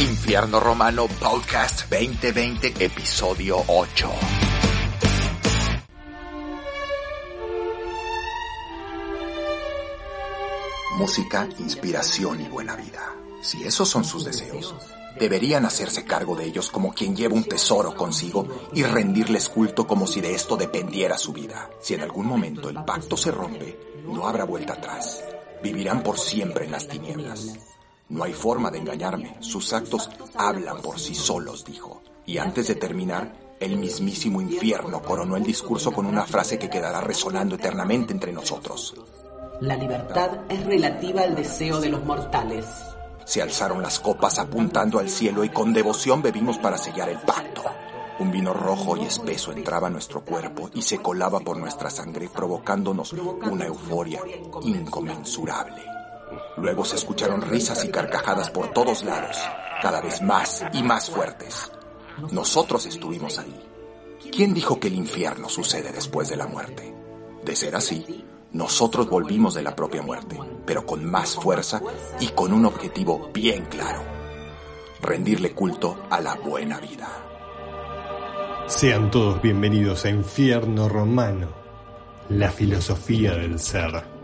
Infierno Romano Podcast 2020, episodio 8. Música, inspiración y buena vida. Si esos son sus deseos, deberían hacerse cargo de ellos como quien lleva un tesoro consigo y rendirles culto como si de esto dependiera su vida. Si en algún momento el pacto se rompe, no habrá vuelta atrás. Vivirán por siempre en las tinieblas. No hay forma de engañarme. Sus actos hablan por sí solos, dijo. Y antes de terminar, el mismísimo infierno coronó el discurso con una frase que quedará resonando eternamente entre nosotros. La libertad es relativa al deseo de los mortales. Se alzaron las copas apuntando al cielo y con devoción bebimos para sellar el pacto. Un vino rojo y espeso entraba a nuestro cuerpo y se colaba por nuestra sangre provocándonos una euforia inconmensurable. Luego se escucharon risas y carcajadas por todos lados, cada vez más y más fuertes. Nosotros estuvimos ahí. ¿Quién dijo que el infierno sucede después de la muerte? De ser así, nosotros volvimos de la propia muerte, pero con más fuerza y con un objetivo bien claro. Rendirle culto a la buena vida. Sean todos bienvenidos a Infierno Romano, la filosofía del ser.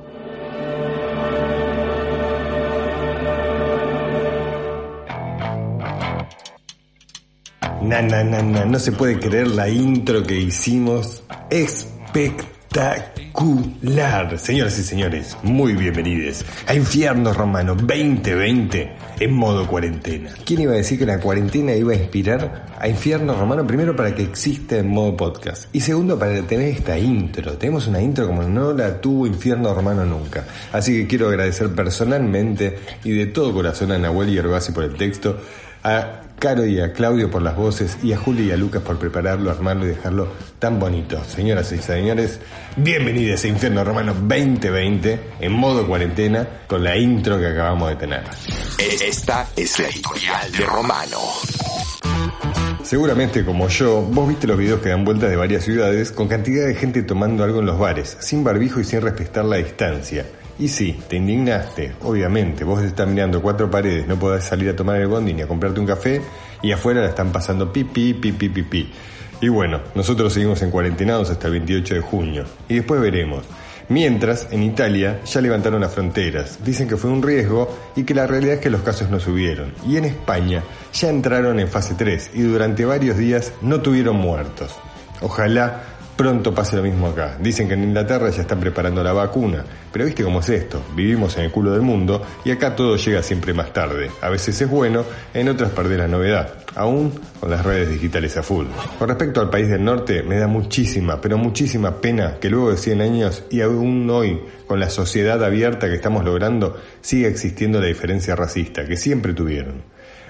Na, na, na, na, no se puede creer la intro que hicimos. Espectacular. Señoras y señores, muy bienvenidos a Infierno Romano 2020 en modo cuarentena. ¿Quién iba a decir que la cuarentena iba a inspirar a Infierno Romano? Primero para que exista en modo podcast y segundo para tener esta intro. Tenemos una intro como no la tuvo Infierno Romano nunca. Así que quiero agradecer personalmente y de todo corazón a Nahuel y por el texto, a Caro y a Claudio por las voces y a Julio y a Lucas por prepararlo, armarlo y dejarlo tan bonito. Señoras y señores, bienvenidos a Infierno Romano 2020 en modo cuarentena con la intro que acabamos de tener. Esta es la editorial de Romano. Seguramente como yo, vos viste los videos que dan vueltas de varias ciudades con cantidad de gente tomando algo en los bares, sin barbijo y sin respetar la distancia. Y sí, te indignaste, obviamente. Vos estás mirando cuatro paredes, no podés salir a tomar el bondi ni a comprarte un café y afuera la están pasando pipi, pipi, pipi. Y bueno, nosotros seguimos en cuarentenados hasta el 28 de junio. Y después veremos. Mientras, en Italia ya levantaron las fronteras. Dicen que fue un riesgo y que la realidad es que los casos no subieron. Y en España ya entraron en fase 3 y durante varios días no tuvieron muertos. Ojalá Pronto pase lo mismo acá. Dicen que en Inglaterra ya están preparando la vacuna. Pero viste cómo es esto. Vivimos en el culo del mundo y acá todo llega siempre más tarde. A veces es bueno, en otras perdés la novedad. Aún con las redes digitales a full. Con respecto al país del norte, me da muchísima, pero muchísima pena que luego de 100 años y aún hoy, con la sociedad abierta que estamos logrando, siga existiendo la diferencia racista que siempre tuvieron.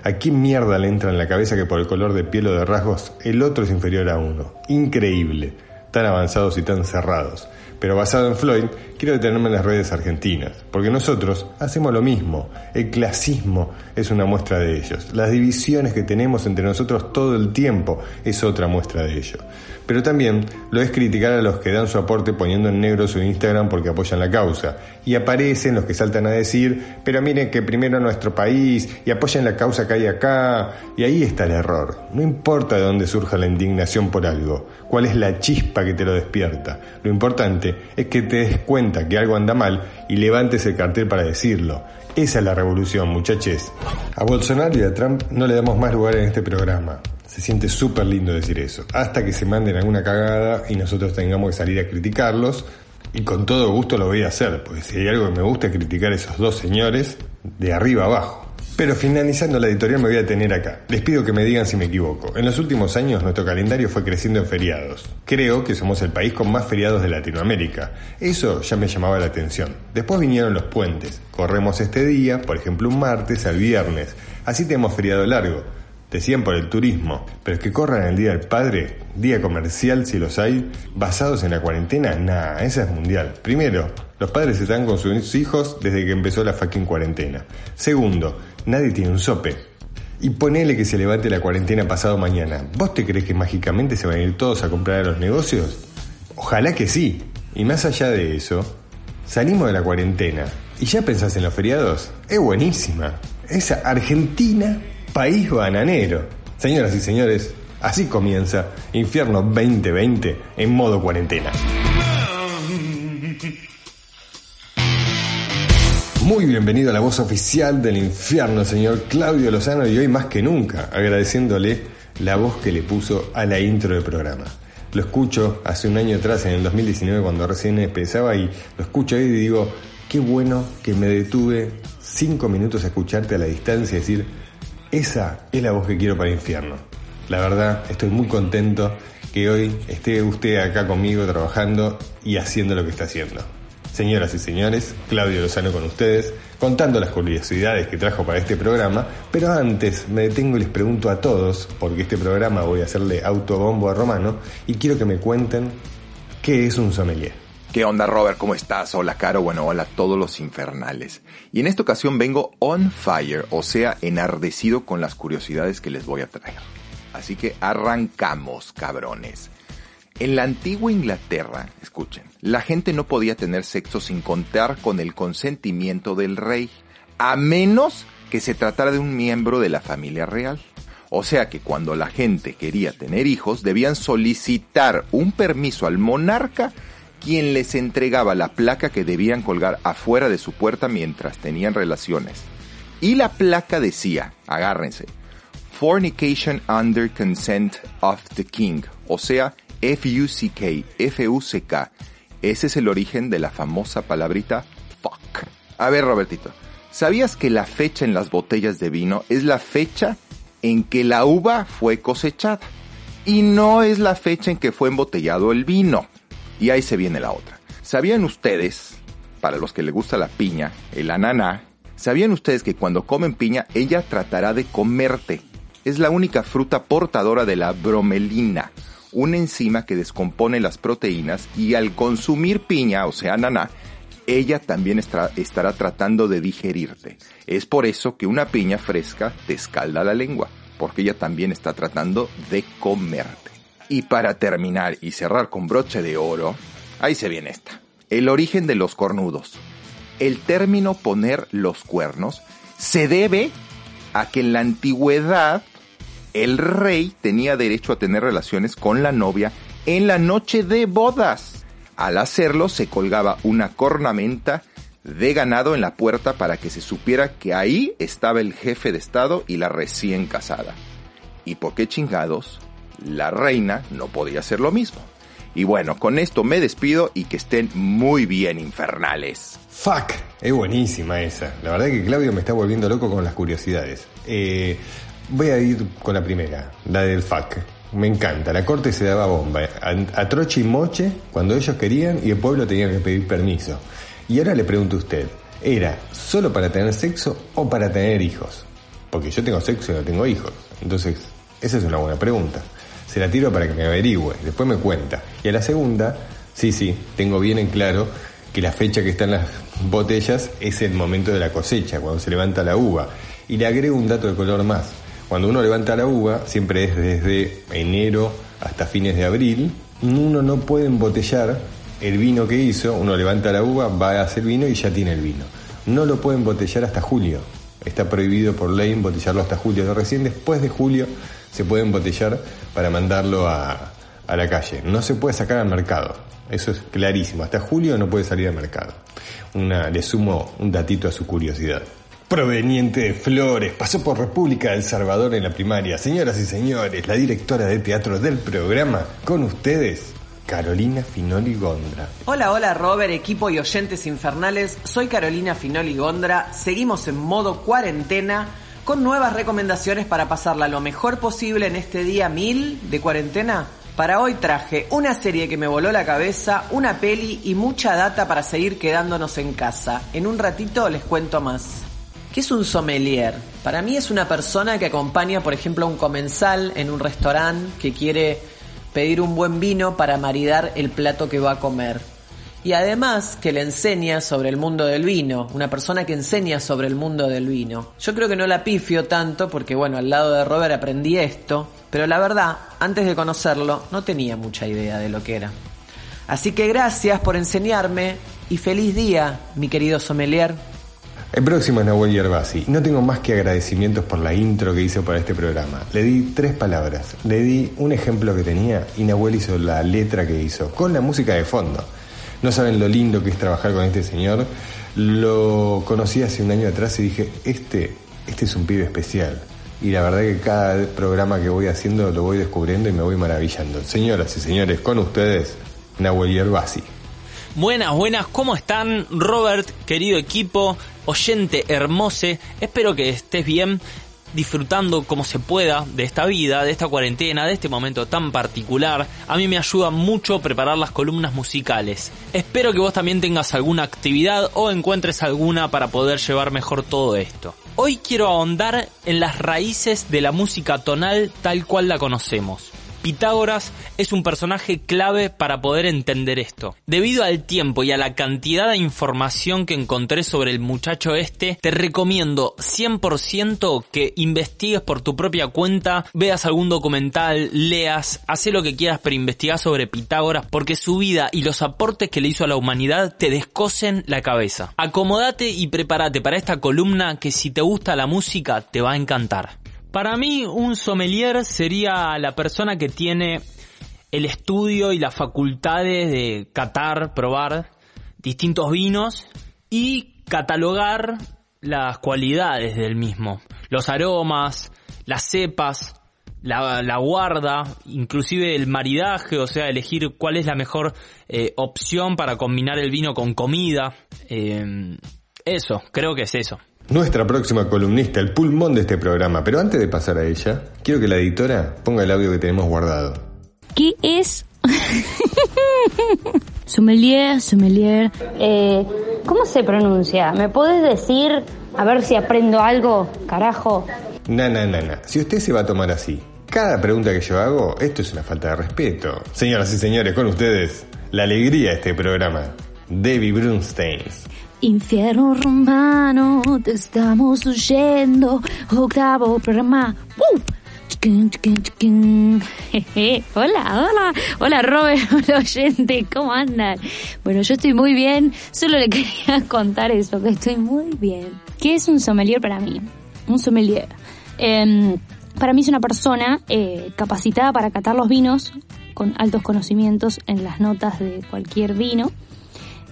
¿A quién mierda le entra en la cabeza que por el color de piel o de rasgos el otro es inferior a uno? Increíble tan avanzados y tan cerrados. Pero basado en Floyd, quiero detenerme en las redes argentinas, porque nosotros hacemos lo mismo. El clasismo es una muestra de ellos. Las divisiones que tenemos entre nosotros todo el tiempo es otra muestra de ello. Pero también lo es criticar a los que dan su aporte poniendo en negro su Instagram porque apoyan la causa. Y aparecen los que saltan a decir, pero miren que primero nuestro país y apoyan la causa que hay acá. Y ahí está el error. No importa de dónde surja la indignación por algo, cuál es la chispa que te lo despierta. Lo importante es que te des cuenta que algo anda mal y levantes el cartel para decirlo. Esa es la revolución, muchachos. A Bolsonaro y a Trump no le damos más lugar en este programa. Se siente súper lindo decir eso. Hasta que se manden alguna cagada y nosotros tengamos que salir a criticarlos. Y con todo gusto lo voy a hacer, porque si hay algo que me gusta es criticar a esos dos señores de arriba abajo. Pero finalizando la editorial me voy a tener acá. Les pido que me digan si me equivoco. En los últimos años nuestro calendario fue creciendo en feriados. Creo que somos el país con más feriados de Latinoamérica. Eso ya me llamaba la atención. Después vinieron los puentes. Corremos este día, por ejemplo un martes al viernes. Así tenemos feriado largo. Decían por el turismo, pero es que corran el Día del Padre, día comercial si los hay, basados en la cuarentena, nah, esa es mundial. Primero, los padres están con sus hijos desde que empezó la fucking cuarentena. Segundo, nadie tiene un sope. Y ponele que se levante la cuarentena pasado mañana. ¿Vos te crees que mágicamente se van a ir todos a comprar a los negocios? Ojalá que sí. Y más allá de eso, salimos de la cuarentena. ¿Y ya pensás en los feriados? Es buenísima. Esa Argentina, país bananero. Señoras y señores, así comienza Infierno 2020 en modo cuarentena. Muy bienvenido a la voz oficial del infierno, señor Claudio Lozano, y hoy más que nunca agradeciéndole la voz que le puso a la intro del programa. Lo escucho hace un año atrás, en el 2019, cuando recién empezaba, y lo escucho hoy y digo, qué bueno que me detuve cinco minutos a escucharte a la distancia y decir, esa es la voz que quiero para el infierno. La verdad, estoy muy contento que hoy esté usted acá conmigo trabajando y haciendo lo que está haciendo. Señoras y señores, Claudio Lozano con ustedes, contando las curiosidades que trajo para este programa, pero antes me detengo y les pregunto a todos, porque este programa voy a hacerle autobombo a Romano, y quiero que me cuenten qué es un sommelier. ¿Qué onda, Robert? ¿Cómo estás? Hola, Caro. Bueno, hola a todos los infernales. Y en esta ocasión vengo on fire, o sea, enardecido con las curiosidades que les voy a traer. Así que arrancamos, cabrones. En la antigua Inglaterra, escuchen, la gente no podía tener sexo sin contar con el consentimiento del rey, a menos que se tratara de un miembro de la familia real. O sea que cuando la gente quería tener hijos, debían solicitar un permiso al monarca, quien les entregaba la placa que debían colgar afuera de su puerta mientras tenían relaciones. Y la placa decía, agárrense, Fornication under consent of the king, o sea, F-U-C-K, F-U-C-K. Ese es el origen de la famosa palabrita fuck. A ver, Robertito, ¿sabías que la fecha en las botellas de vino es la fecha en que la uva fue cosechada? Y no es la fecha en que fue embotellado el vino. Y ahí se viene la otra. ¿Sabían ustedes, para los que les gusta la piña, el ananá, ¿sabían ustedes que cuando comen piña ella tratará de comerte? Es la única fruta portadora de la bromelina, una enzima que descompone las proteínas y al consumir piña, o sea, naná, ella también estará tratando de digerirte. Es por eso que una piña fresca te escalda la lengua, porque ella también está tratando de comerte. Y para terminar y cerrar con broche de oro, ahí se viene esta. El origen de los cornudos. El término poner los cuernos se debe a que en la antigüedad el rey tenía derecho a tener relaciones con la novia en la noche de bodas. Al hacerlo se colgaba una cornamenta de ganado en la puerta para que se supiera que ahí estaba el jefe de estado y la recién casada. ¿Y por qué chingados? La reina no podía hacer lo mismo. Y bueno, con esto me despido y que estén muy bien infernales. Fuck, es buenísima esa. La verdad que Claudio me está volviendo loco con las curiosidades. Eh, Voy a ir con la primera, la del FAC. Me encanta, la corte se daba bomba. A, troche y moche cuando ellos querían y el pueblo tenía que pedir permiso. Y ahora le pregunto a usted, ¿era solo para tener sexo o para tener hijos? Porque yo tengo sexo y no tengo hijos. Entonces, esa es una buena pregunta. Se la tiro para que me averigüe, después me cuenta. Y a la segunda, sí, sí, tengo bien en claro que la fecha que están las botellas es el momento de la cosecha, cuando se levanta la uva. Y le agrego un dato de color más. Cuando uno levanta la uva, siempre es desde enero hasta fines de abril, uno no puede embotellar el vino que hizo, uno levanta la uva, va a hacer vino y ya tiene el vino. No lo puede embotellar hasta julio. Está prohibido por ley embotellarlo hasta julio. Recién después de julio se puede embotellar para mandarlo a, a la calle. No se puede sacar al mercado. Eso es clarísimo. Hasta julio no puede salir al mercado. Una, le sumo un datito a su curiosidad proveniente de Flores, pasó por República del Salvador en la primaria. Señoras y señores, la directora de teatro del programa, con ustedes, Carolina Finoli Gondra. Hola, hola Robert, equipo y oyentes infernales. Soy Carolina Finoli Gondra. Seguimos en modo cuarentena con nuevas recomendaciones para pasarla lo mejor posible en este día mil de cuarentena. Para hoy traje una serie que me voló la cabeza, una peli y mucha data para seguir quedándonos en casa. En un ratito les cuento más. ¿Qué es un sommelier? Para mí es una persona que acompaña, por ejemplo, a un comensal en un restaurante que quiere pedir un buen vino para maridar el plato que va a comer y además que le enseña sobre el mundo del vino, una persona que enseña sobre el mundo del vino. Yo creo que no la pifio tanto porque bueno, al lado de Robert aprendí esto, pero la verdad, antes de conocerlo, no tenía mucha idea de lo que era. Así que gracias por enseñarme y feliz día, mi querido sommelier. El próximo es Nahuel Yerbasi. No tengo más que agradecimientos por la intro que hizo para este programa. Le di tres palabras, le di un ejemplo que tenía y Nahuel hizo la letra que hizo, con la música de fondo. No saben lo lindo que es trabajar con este señor. Lo conocí hace un año atrás y dije, este, este es un pibe especial. Y la verdad que cada programa que voy haciendo lo voy descubriendo y me voy maravillando. Señoras y señores, con ustedes, Nahuel Yerbasi. Buenas, buenas, ¿cómo están? Robert, querido equipo, oyente hermose, espero que estés bien disfrutando como se pueda de esta vida, de esta cuarentena, de este momento tan particular. A mí me ayuda mucho preparar las columnas musicales. Espero que vos también tengas alguna actividad o encuentres alguna para poder llevar mejor todo esto. Hoy quiero ahondar en las raíces de la música tonal tal cual la conocemos. Pitágoras es un personaje clave para poder entender esto. Debido al tiempo y a la cantidad de información que encontré sobre el muchacho este, te recomiendo 100% que investigues por tu propia cuenta, veas algún documental, leas, hace lo que quieras pero investigar sobre Pitágoras porque su vida y los aportes que le hizo a la humanidad te descosen la cabeza. Acomódate y prepárate para esta columna que si te gusta la música te va a encantar. Para mí un sommelier sería la persona que tiene el estudio y las facultades de catar, probar distintos vinos y catalogar las cualidades del mismo, los aromas, las cepas, la, guarda, inclusive el maridaje, o sea, elegir cuál es la mejor eh, opción para combinar el vino con comida. Eh, eso, creo que es eso nuestra próxima columnista, el pulmón de este programa. Pero antes de pasar a ella, quiero que la editora ponga el audio que tenemos guardado. ¿Qué es? sommelier, sommelier. Eh, ¿Cómo se pronuncia? ¿Me puedes decir? A ver si aprendo algo, carajo. No, no, no. Si usted se va a tomar así, cada pregunta que yo hago, esto es una falta de respeto. Señoras y señores, con ustedes, la alegría de este programa, Debbie Brunstein. Infierno romano, te estamos oyendo. Octavo programa. Hola, hola, hola Robert, hola oyente, ¿cómo andan? Bueno, yo estoy muy bien, solo le quería contar eso, que estoy muy bien. ¿Qué es un sommelier para mí? Un sommelier. Em, para mí es una persona eh, capacitada para catar los vinos con altos conocimientos en las notas de cualquier vino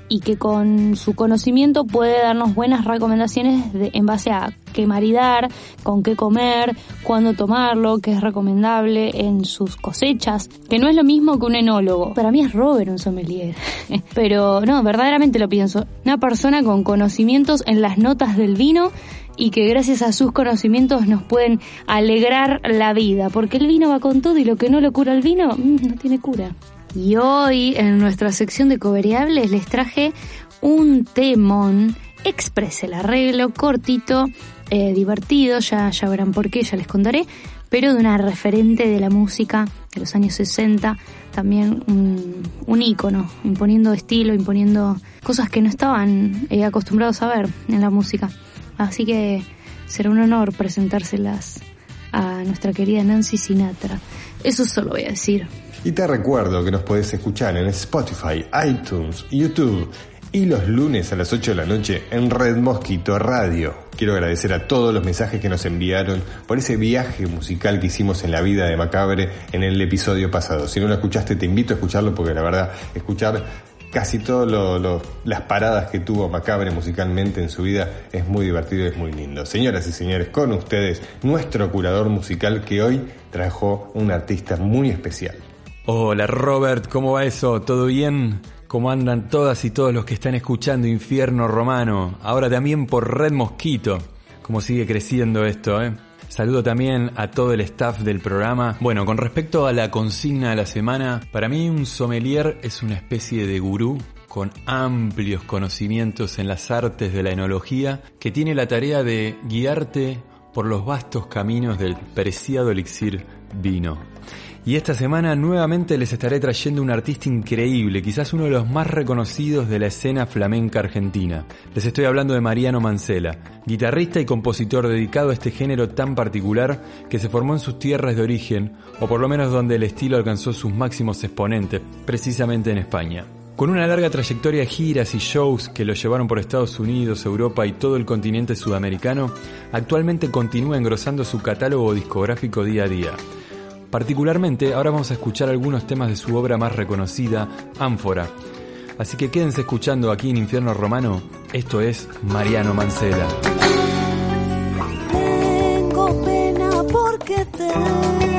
y que con su conocimiento puede darnos buenas recomendaciones en base a qué maridar, con qué comer, cuándo tomarlo, qué es recomendable en sus cosechas, que no es lo mismo que un enólogo. Para mí es Robert un sommelier. Pero no, verdaderamente lo pienso. Una persona con conocimientos en las notas del vino y que gracias a sus conocimientos nos pueden alegrar la vida, porque el vino va con todo y lo que no le cura el vino mm, no tiene cura. Y hoy en nuestra sección de coveriables les traje un temón express el arreglo, cortito, eh, divertido, ya, verán por qué, ya les contaré, pero de una referente de la música de los años 60, también un, un ícono, imponiendo estilo, imponiendo cosas que no estaban eh, acostumbrados a ver en la música. Así que será un honor presentárselas a nuestra querida Nancy Sinatra. Eso solo voy a decir. Y te recuerdo que nos puedes escuchar en Spotify, iTunes, YouTube y los lunes a las 8 de la noche en Red Mosquito Radio. Quiero agradecer a todos los mensajes que nos enviaron por ese viaje musical que hicimos en la vida de Macabre en el episodio pasado. Si no lo escuchaste, te invito a escucharlo porque la verdad, escuchar casi todas las paradas que tuvo Macabre musicalmente en su vida es muy divertido y es muy lindo. Señoras y señores, con ustedes, nuestro curador musical que hoy trajo un artista muy especial. Hola Robert, ¿cómo va eso? ¿Todo bien? ¿Cómo andan todas y todos los que están escuchando Infierno Romano? Ahora también por Red Mosquito. cómo sigue creciendo esto, ¿eh? Saludo también a todo el staff del programa. Bueno, con respecto a la consigna de la semana, para mí un sommelier es una especie de gurú con amplios conocimientos en las artes de la enología que tiene la tarea de guiarte por los vastos caminos del preciado elixir vino. Y esta semana nuevamente les estaré trayendo un artista increíble, quizás uno de los más reconocidos de la escena flamenca argentina. Les estoy hablando de Mariano Mancela, guitarrista y compositor dedicado a este género tan particular que se formó en sus tierras de origen, o por lo menos donde el estilo alcanzó sus máximos exponentes, precisamente en España. Con una larga trayectoria de giras y shows que lo llevaron por Estados Unidos, Europa y todo el continente sudamericano, actualmente continúa engrosando su catálogo discográfico día a día. Particularmente, ahora vamos a escuchar algunos temas de su obra más reconocida, Ánfora. Así que quédense escuchando aquí en Infierno Romano. Esto es Mariano tengo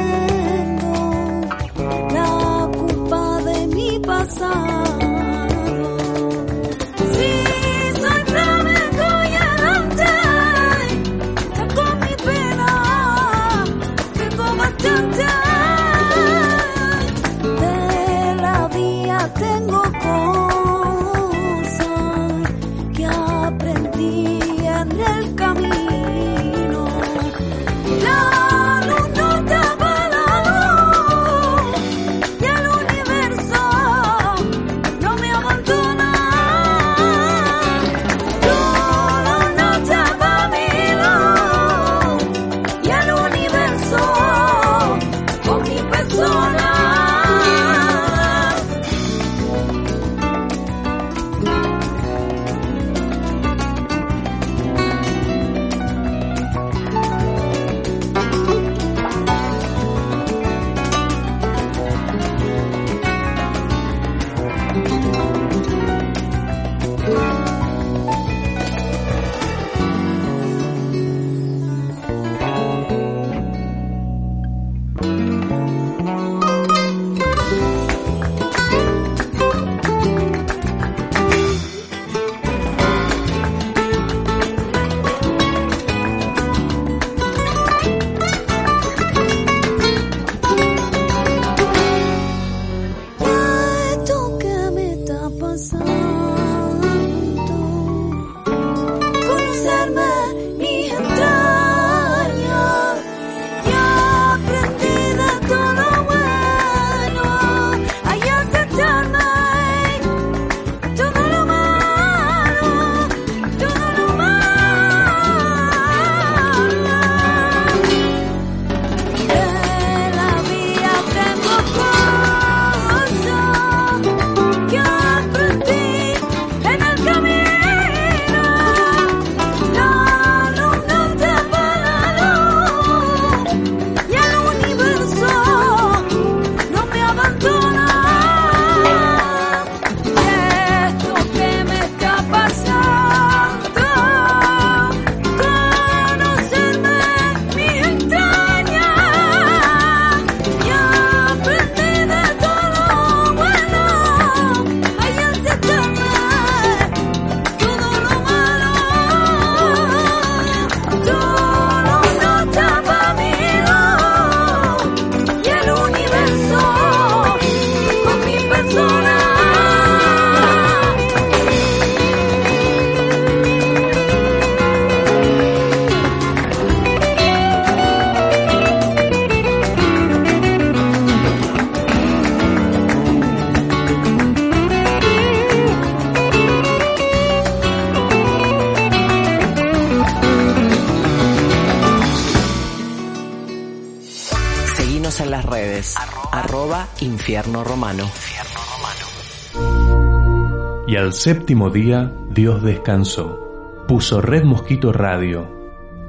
al séptimo día Dios descansó, puso Red Mosquito Radio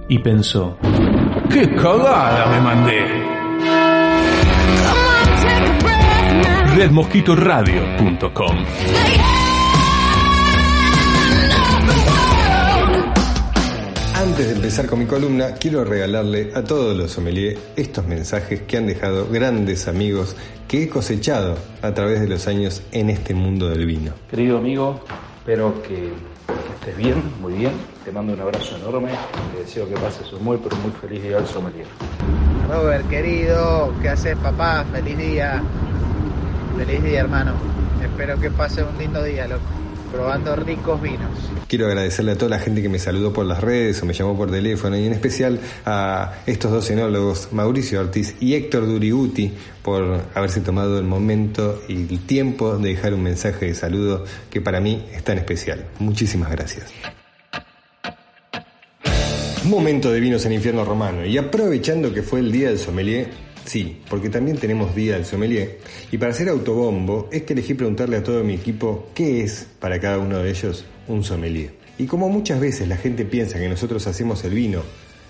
y pensó, ¡qué cagada me mandé! redmosquitoradio.com Antes de empezar con mi columna, quiero regalarle a todos los sommeliers estos mensajes que han dejado grandes amigos que he cosechado a través de los años en este mundo del vino. Querido amigo, espero que estés bien, muy bien. Te mando un abrazo enorme. Te deseo que pases un muy, pero muy feliz día al sommelier. Robert, querido, ¿qué haces, papá? Feliz día. Feliz día, hermano. Espero que pases un lindo día, loco. Probando ricos vinos. Quiero agradecerle a toda la gente que me saludó por las redes o me llamó por teléfono y en especial a estos dos enólogos, Mauricio Ortiz y Héctor Duriguti, por haberse tomado el momento y el tiempo de dejar un mensaje de saludo que para mí es tan especial. Muchísimas gracias. Momento de vinos en infierno romano y aprovechando que fue el día del sommelier, sí, porque también tenemos día del sommelier, y para hacer autobombo es que elegí preguntarle a todo mi equipo qué es para cada uno de ellos un sommelier. Y como muchas veces la gente piensa que nosotros hacemos el vino,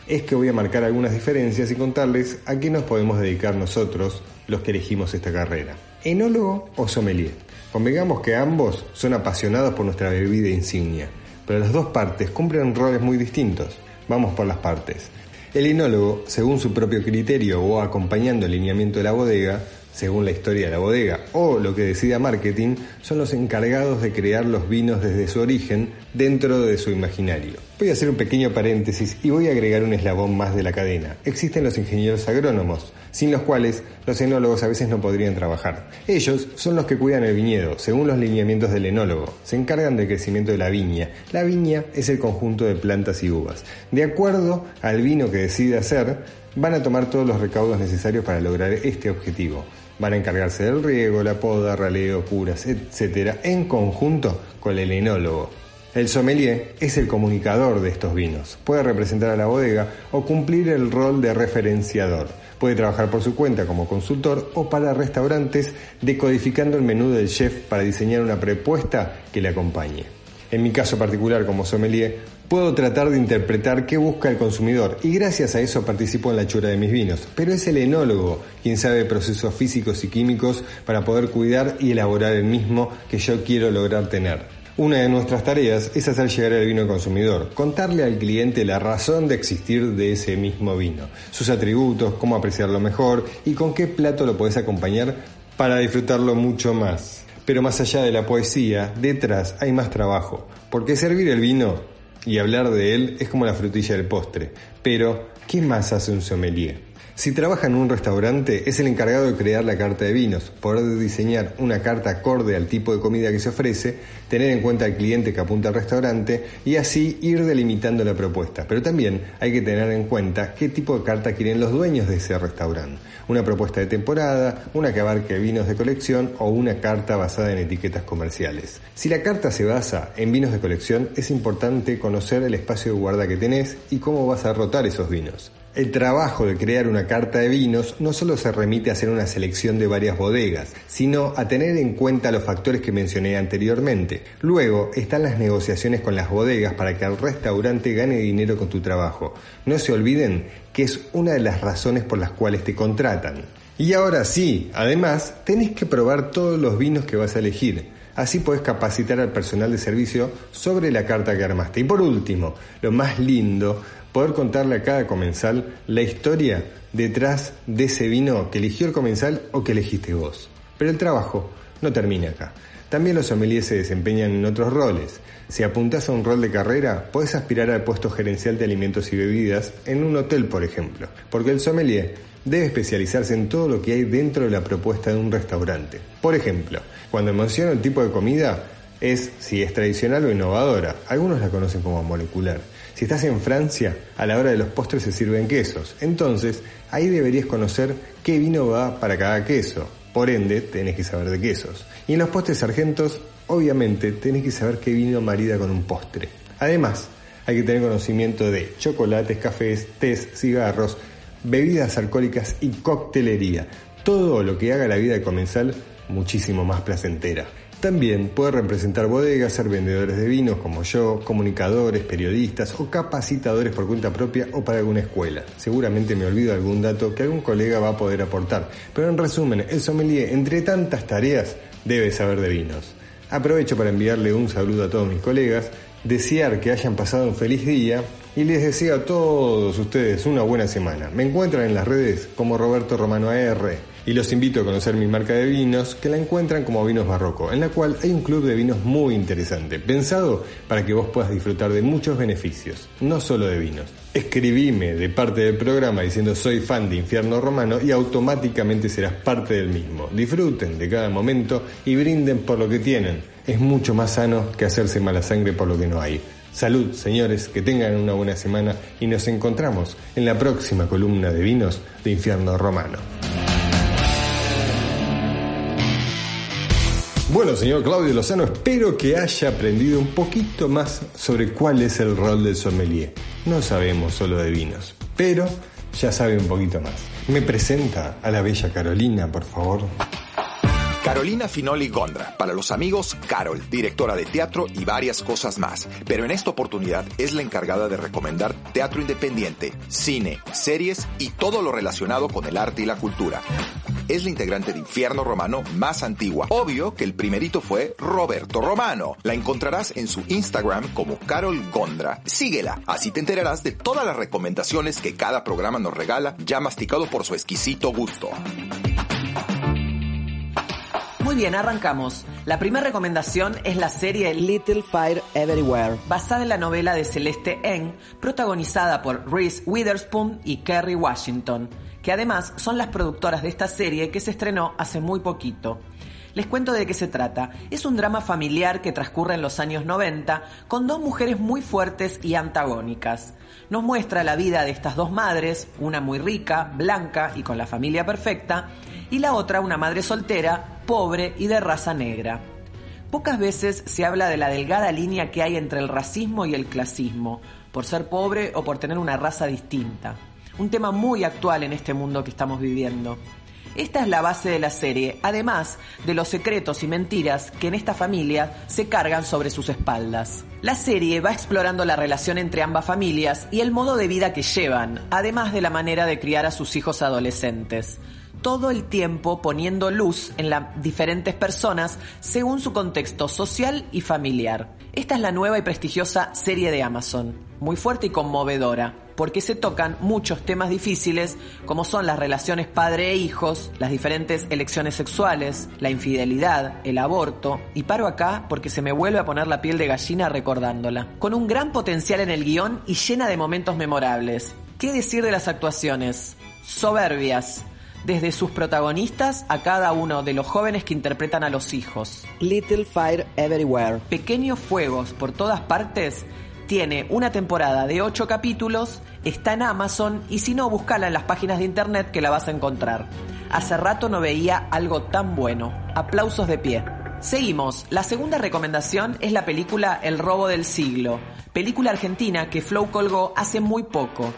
es que voy a marcar algunas diferencias y contarles a qué nos podemos dedicar nosotros los que elegimos esta carrera. ¿Enólogo o sommelier? Convengamos que ambos son apasionados por nuestra bebida insignia, pero las dos partes cumplen roles muy distintos. Vamos por las partes. El enólogo, según su propio criterio o acompañando el lineamiento de la bodega, según la historia de la bodega o lo que decida marketing, son los encargados de crear los vinos desde su origen dentro de su imaginario. Voy a hacer un pequeño paréntesis y voy a agregar un eslabón más de la cadena. Existen los ingenieros agrónomos, sin los cuales los enólogos a veces no podrían trabajar. Ellos son los que cuidan el viñedo, según los lineamientos del enólogo. Se encargan del crecimiento de la viña. La viña es el conjunto de plantas y uvas. De acuerdo al vino que decide hacer, van a tomar todos los recaudos necesarios para lograr este objetivo. Van a encargarse del riego, la poda, raleo, curas, etc. en conjunto con el enólogo. El sommelier es el comunicador de estos vinos. Puede representar a la bodega o cumplir el rol de referenciador. Puede trabajar por su cuenta como consultor o para restaurantes decodificando el menú del chef para diseñar una propuesta que le acompañe. En mi caso particular como sommelier, puedo tratar de interpretar qué busca el consumidor y gracias a eso participo en la chura de mis vinos. Pero es el enólogo quien sabe procesos físicos y químicos para poder cuidar y elaborar el mismo que yo quiero lograr tener. Una de nuestras tareas es hacer llegar el vino al consumidor, contarle al cliente la razón de existir de ese mismo vino, sus atributos, cómo apreciarlo mejor y con qué plato lo puedes acompañar para disfrutarlo mucho más. Pero más allá de la poesía, detrás hay más trabajo, porque servir el vino y hablar de él es como la frutilla del postre. Pero, ¿qué más hace un sommelier? Si trabaja en un restaurante, es el encargado de crear la carta de vinos, poder diseñar una carta acorde al tipo de comida que se ofrece, tener en cuenta al cliente que apunta al restaurante y así ir delimitando la propuesta. Pero también hay que tener en cuenta qué tipo de carta quieren los dueños de ese restaurante. Una propuesta de temporada, una que abarque vinos de colección o una carta basada en etiquetas comerciales. Si la carta se basa en vinos de colección, es importante conocer el espacio de guarda que tenés y cómo vas a rotar esos vinos. El trabajo de crear una carta de vinos no solo se remite a hacer una selección de varias bodegas, sino a tener en cuenta los factores que mencioné anteriormente. Luego están las negociaciones con las bodegas para que el restaurante gane dinero con tu trabajo. No se olviden que es una de las razones por las cuales te contratan. Y ahora sí, además, tenés que probar todos los vinos que vas a elegir. Así podés capacitar al personal de servicio sobre la carta que armaste. Y por último, lo más lindo, poder contarle a cada comensal la historia detrás de ese vino que eligió el comensal o que elegiste vos. Pero el trabajo no termina acá. También los sommeliers se desempeñan en otros roles. Si apuntás a un rol de carrera, podés aspirar al puesto gerencial de alimentos y bebidas en un hotel, por ejemplo, porque el sommelier debe especializarse en todo lo que hay dentro de la propuesta de un restaurante. Por ejemplo, cuando menciono el tipo de comida, es si es tradicional o innovadora. Algunos la conocen como molecular. Si estás en Francia, a la hora de los postres se sirven quesos. Entonces, ahí deberías conocer qué vino va para cada queso. Por ende, tenés que saber de quesos. Y en los postres sargentos, obviamente, tenés que saber qué vino marida con un postre. Además, hay que tener conocimiento de chocolates, cafés, tés, cigarros, bebidas alcohólicas y coctelería. Todo lo que haga la vida de comensal muchísimo más placentera. También puede representar bodegas, ser vendedores de vinos como yo, comunicadores, periodistas o capacitadores por cuenta propia o para alguna escuela. Seguramente me olvido algún dato que algún colega va a poder aportar, pero en resumen, el sommelier, entre tantas tareas, debe saber de vinos. Aprovecho para enviarle un saludo a todos mis colegas, desear que hayan pasado un feliz día y les deseo a todos ustedes una buena semana. Me encuentran en las redes como Roberto Romano AR Y los invito a conocer mi marca de vinos, que la encuentran como Vinos Barroco, en la cual hay un club de vinos muy interesante, pensado para que vos puedas disfrutar de muchos beneficios, no solo de vinos. Escribime de parte del programa diciendo soy fan de Infierno Romano y automáticamente serás parte del mismo. Disfruten de cada momento y brinden por lo que tienen. Es mucho más sano que hacerse mala sangre por lo que no hay. Salud, señores, que tengan una buena semana y nos encontramos en la próxima columna de vinos de Infierno Romano. Bueno, señor Claudio Lozano, espero que haya aprendido un poquito más sobre cuál es el rol del sommelier. No sabemos solo de vinos, pero ya sabe un poquito más. Me presenta a la bella Carolina, por favor. Carolina Finoli Gondra, para los amigos Carol, directora de teatro y varias cosas más, pero en esta oportunidad es la encargada de recomendar teatro independiente, cine, series y todo lo relacionado con el arte y la cultura. Es la integrante de Infierno Romano más antigua. Obvio que el primerito fue Roberto Romano. La encontrarás en su Instagram como Carol Gondra. Síguela, así te enterarás de todas las recomendaciones que cada programa nos regala, ya masticado por su exquisito gusto. Muy bien, arrancamos. La primera recomendación es la serie Little Fire Everywhere, basada en la novela de Celeste Ng, protagonizada por Reese Witherspoon y Kerry Washington, que además son las productoras de esta serie que se estrenó hace muy poquito. Les cuento de qué se trata. Es un drama familiar que transcurre en los años 90 con dos mujeres muy fuertes y antagónicas. Nos muestra la vida de estas dos madres, una muy rica, blanca y con la familia perfecta, y la otra una madre soltera, pobre y de raza negra. Pocas veces se habla de la delgada línea que hay entre el racismo y el clasismo, por ser pobre o por tener una raza distinta. Un tema muy actual en este mundo que estamos viviendo. Esta es la base de la serie, además de los secretos y mentiras que en esta familia se cargan sobre sus espaldas. La serie va explorando la relación entre ambas familias y el modo de vida que llevan, además de la manera de criar a sus hijos adolescentes todo el tiempo poniendo luz en las diferentes personas según su contexto social y familiar. Esta es la nueva y prestigiosa serie de Amazon, muy fuerte y conmovedora, porque se tocan muchos temas difíciles como son las relaciones padre e hijos, las diferentes elecciones sexuales, la infidelidad, el aborto, y paro acá porque se me vuelve a poner la piel de gallina recordándola. Con un gran potencial en el guion y llena de momentos memorables. ¿Qué decir de las actuaciones? Soberbias, desde sus protagonistas a cada uno de los jóvenes que interpretan a los hijos. Little Fire Everywhere. Pequeños fuegos por todas partes. Tiene una temporada de 8 capítulos, está en Amazon y si no, búscala en las páginas de internet que la vas a encontrar. Hace rato no veía algo tan bueno. Aplausos de pie. Seguimos. La segunda recomendación es la película El robo del siglo, película argentina que Flow colgó hace muy poco.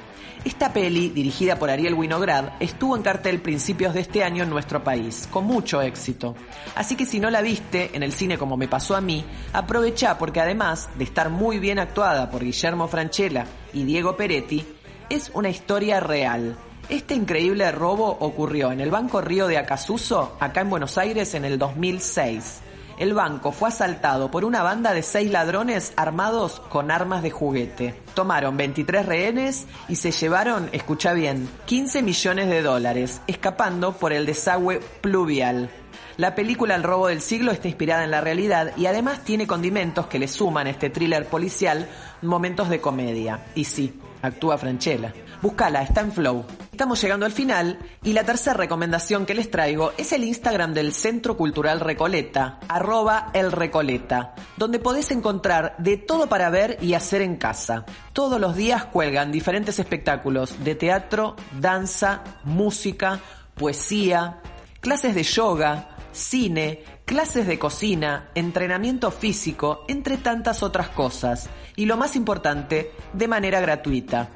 Esta peli, dirigida por Ariel Winograd, estuvo en cartel principios de este año en nuestro país, con mucho éxito. Así que si no la viste en el cine como me pasó a mí, aprovecha porque además de estar muy bien actuada por Guillermo Franchella y Diego Peretti, es una historia real. Este increíble robo ocurrió en el Banco Río de Acasuso, acá en Buenos Aires, en el 2006 el banco fue asaltado por una banda de seis ladrones armados con armas de juguete. Tomaron 23 rehenes y se llevaron, escucha bien, 15 millones de dólares, escapando por el desagüe pluvial. La película El robo del siglo está inspirada en la realidad y además tiene condimentos que le suman a este thriller policial momentos de comedia. Y sí, actúa Franchella. Búscala, está en Flow. Estamos llegando al final y la tercera recomendación que les traigo es el Instagram del Centro Cultural Recoleta, arroba el Recoleta, donde podés encontrar de todo para ver y hacer en casa. Todos los días cuelgan diferentes espectáculos de teatro, danza, música, poesía, clases de yoga, cine, clases de cocina, entrenamiento físico, entre tantas otras cosas. Y lo más importante, de manera gratuita.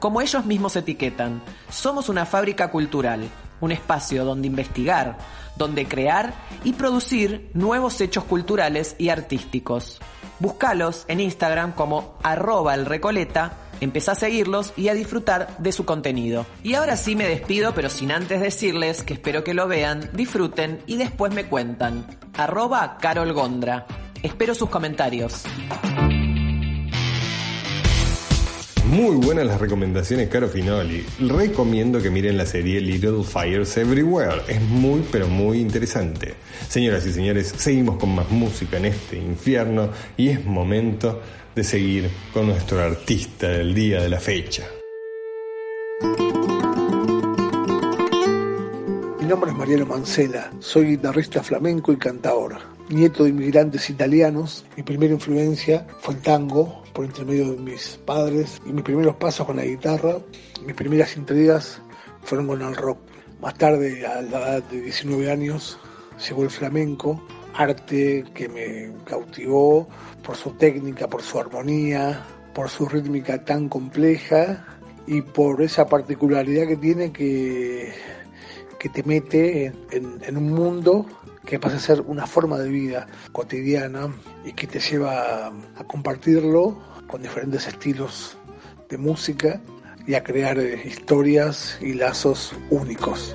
Como ellos mismos etiquetan, somos una fábrica cultural, un espacio donde investigar, donde crear y producir nuevos hechos culturales y artísticos. Búscalos en Instagram como arroba el recoleta, empezá a seguirlos y a disfrutar de su contenido. Y ahora sí me despido, pero sin antes decirles que espero que lo vean, disfruten y después me cuentan. Arroba Carol Gondra. Espero sus comentarios. Muy buenas las recomendaciones, Caro Finoli. Recomiendo que miren la serie Little Fires Everywhere. Es muy, pero muy interesante. Señoras y señores, seguimos con más música en este infierno y es momento de seguir con nuestro artista del día de la fecha. Mi nombre es Mariano Mancela, soy guitarrista flamenco y cantador. Nieto de inmigrantes italianos, mi primera influencia fue el tango, por intermedio de mis padres, y mis primeros pasos con la guitarra, mis primeras intrigas fueron con el rock. Más tarde, a la edad de 19 años, llegó el flamenco, arte que me cautivó por su técnica, por su armonía, por su rítmica tan compleja y por esa particularidad que tiene que, que te mete en, en- un mundo que pasa a ser una forma de vida cotidiana y que te lleva a, a compartirlo con diferentes estilos de música y a crear eh, historias y lazos únicos.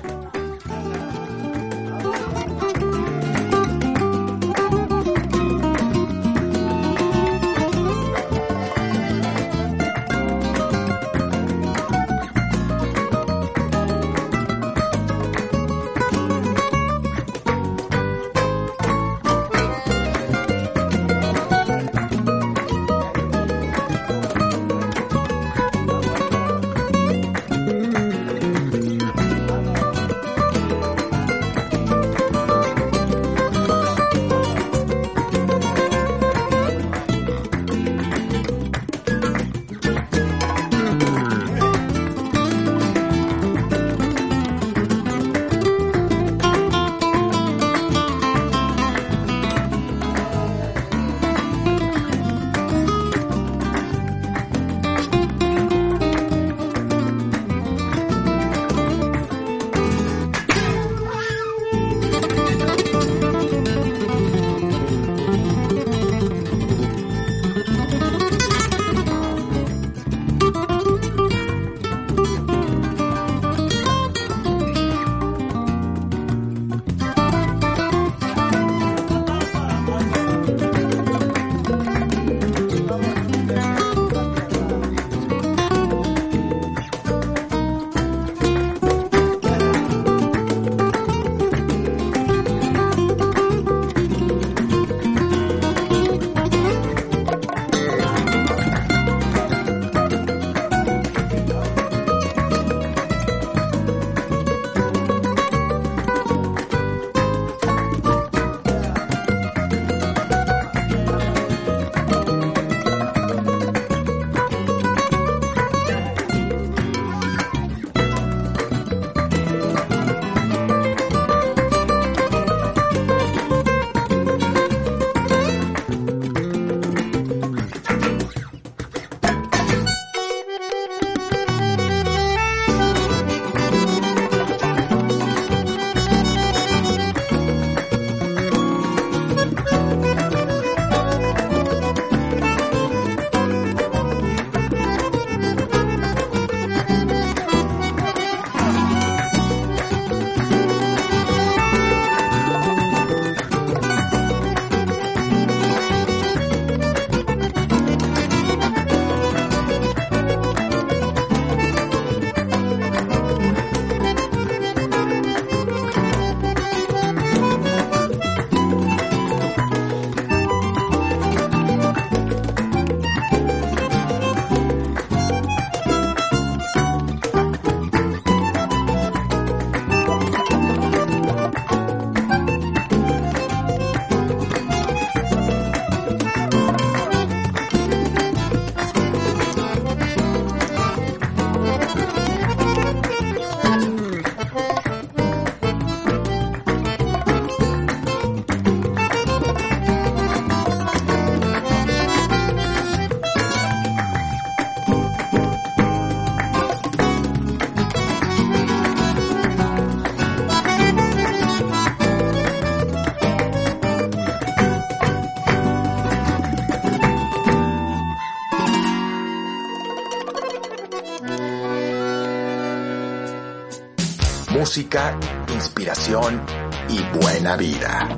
Música, inspiración y buena vida.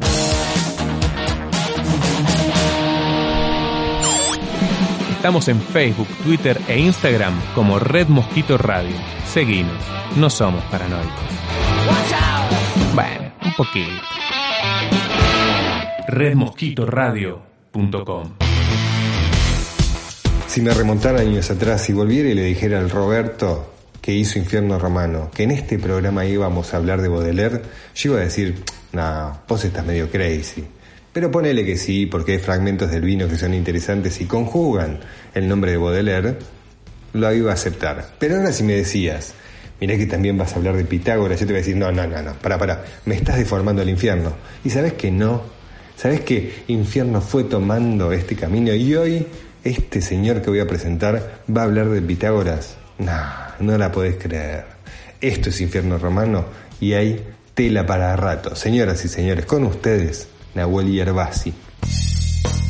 Estamos en Facebook, Twitter e Instagram como Red Mosquito Radio. Seguinos, no somos paranoicos. Bueno, un poquito. redmosquitoradio.com Si me remontara años atrás y volviera y le dijera al Roberto que hizo Infierno Romano que en este programa íbamos a hablar de Baudelaire, yo iba a decir, nah, vos estás medio crazy. Pero ponele que sí, porque hay fragmentos del vino que son interesantes y conjugan el nombre de Baudelaire, lo iba a aceptar. Pero ahora si me decías, mirá que también vas a hablar de Pitágoras, yo te voy a decir, no, no, no, no, para, para, me estás deformando el infierno. Y sabes que no, sabes que infierno fue tomando este camino y hoy este señor que voy a presentar va a hablar de Pitágoras. No, no la podés creer. Esto es infierno romano y hay tela para rato. Señoras y señores, con ustedes, Nahuel Yerbasi.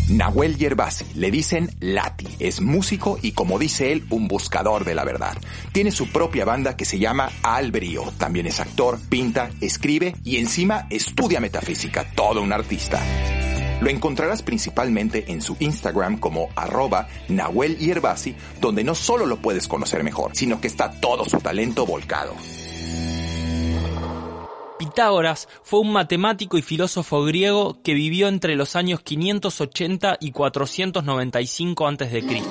Nahuel Yerbasi, le dicen Lati, es músico y como dice él, un buscador de la verdad. Tiene su propia banda que se llama Albrío, también es actor, pinta, escribe y encima estudia metafísica, todo un artista. Lo encontrarás principalmente en su Instagram como arroba Nahuel Yerbasi, donde no solo lo puedes conocer mejor, sino que está todo su talento volcado. Pitágoras fue un matemático y filósofo griego que vivió entre los años 580 y 495 a.C.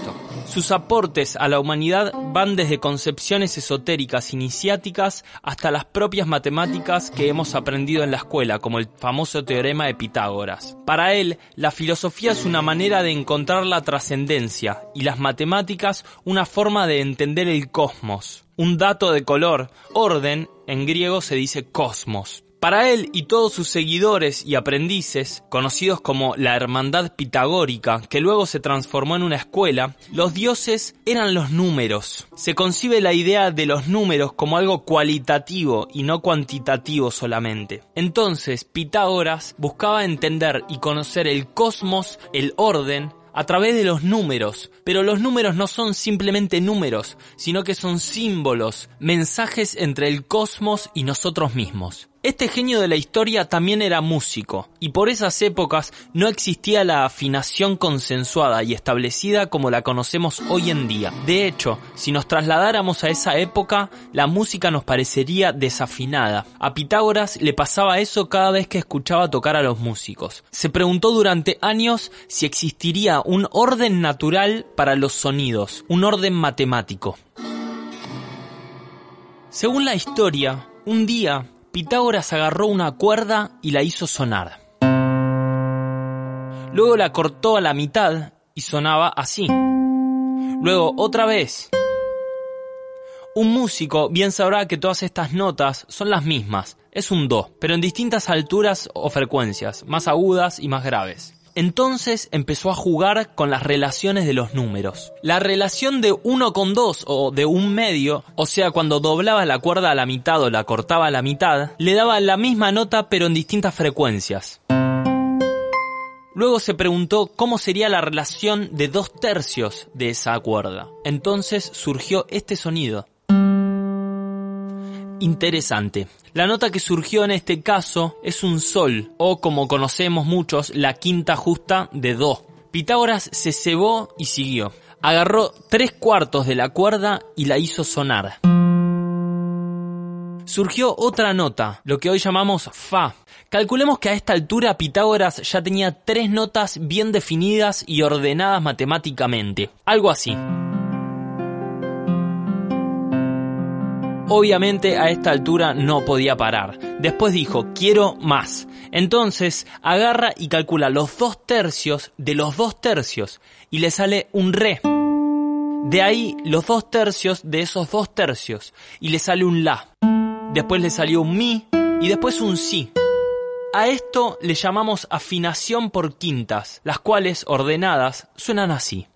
Sus aportes a la humanidad van desde concepciones esotéricas iniciáticas hasta las propias matemáticas que hemos aprendido en la escuela, como el famoso teorema de Pitágoras. Para él, la filosofía es una manera de encontrar la trascendencia y las matemáticas una forma de entender el cosmos. Un dato de color, orden, en griego se dice cosmos. Para él y todos sus seguidores y aprendices, conocidos como la Hermandad Pitagórica, que luego se transformó en una escuela, los dioses eran los números. Se concibe la idea de los números como algo cualitativo y no cuantitativo solamente. Entonces, Pitágoras buscaba entender y conocer el cosmos, el orden, a través de los números, pero los números no son simplemente números, sino que son símbolos, mensajes entre el cosmos y nosotros mismos. Este genio de la historia también era músico, y por esas épocas no existía la afinación consensuada y establecida como la conocemos hoy en día. De hecho, si nos trasladáramos a esa época, la música nos parecería desafinada. A Pitágoras le pasaba eso cada vez que escuchaba tocar a los músicos. Se preguntó durante años si existiría un orden natural para los sonidos, un orden matemático. Según la historia, un día Pitágoras agarró una cuerda y la hizo sonar. Luego la cortó a la mitad y sonaba así. Luego otra vez. Un músico bien sabrá que todas estas notas son las mismas, es un do, pero en distintas alturas o frecuencias, más agudas y más graves. Entonces empezó a jugar con las relaciones de los números. La relación de 1 con 2 o de un medio, o sea, cuando doblaba la cuerda a la mitad o la cortaba a la mitad, le daba la misma nota pero en distintas frecuencias. Luego se preguntó cómo sería la relación de dos tercios de esa cuerda. Entonces surgió este sonido. Interesante. La nota que surgió en este caso es un sol, o como conocemos muchos, la quinta justa de do. Pitágoras se cebó y siguió. Agarró tres cuartos de la cuerda y la hizo sonar. Surgió otra nota, lo que hoy llamamos fa. Calculemos que a esta altura Pitágoras ya tenía tres notas bien definidas y ordenadas matemáticamente. Algo así. Obviamente a esta altura no podía parar. Después dijo, quiero más. Entonces agarra y calcula los dos tercios de los dos tercios y le sale un re. De ahí los dos tercios de esos dos tercios y le sale un la. Después le salió un mi y después un si. A esto le llamamos afinación por quintas, las cuales ordenadas suenan así.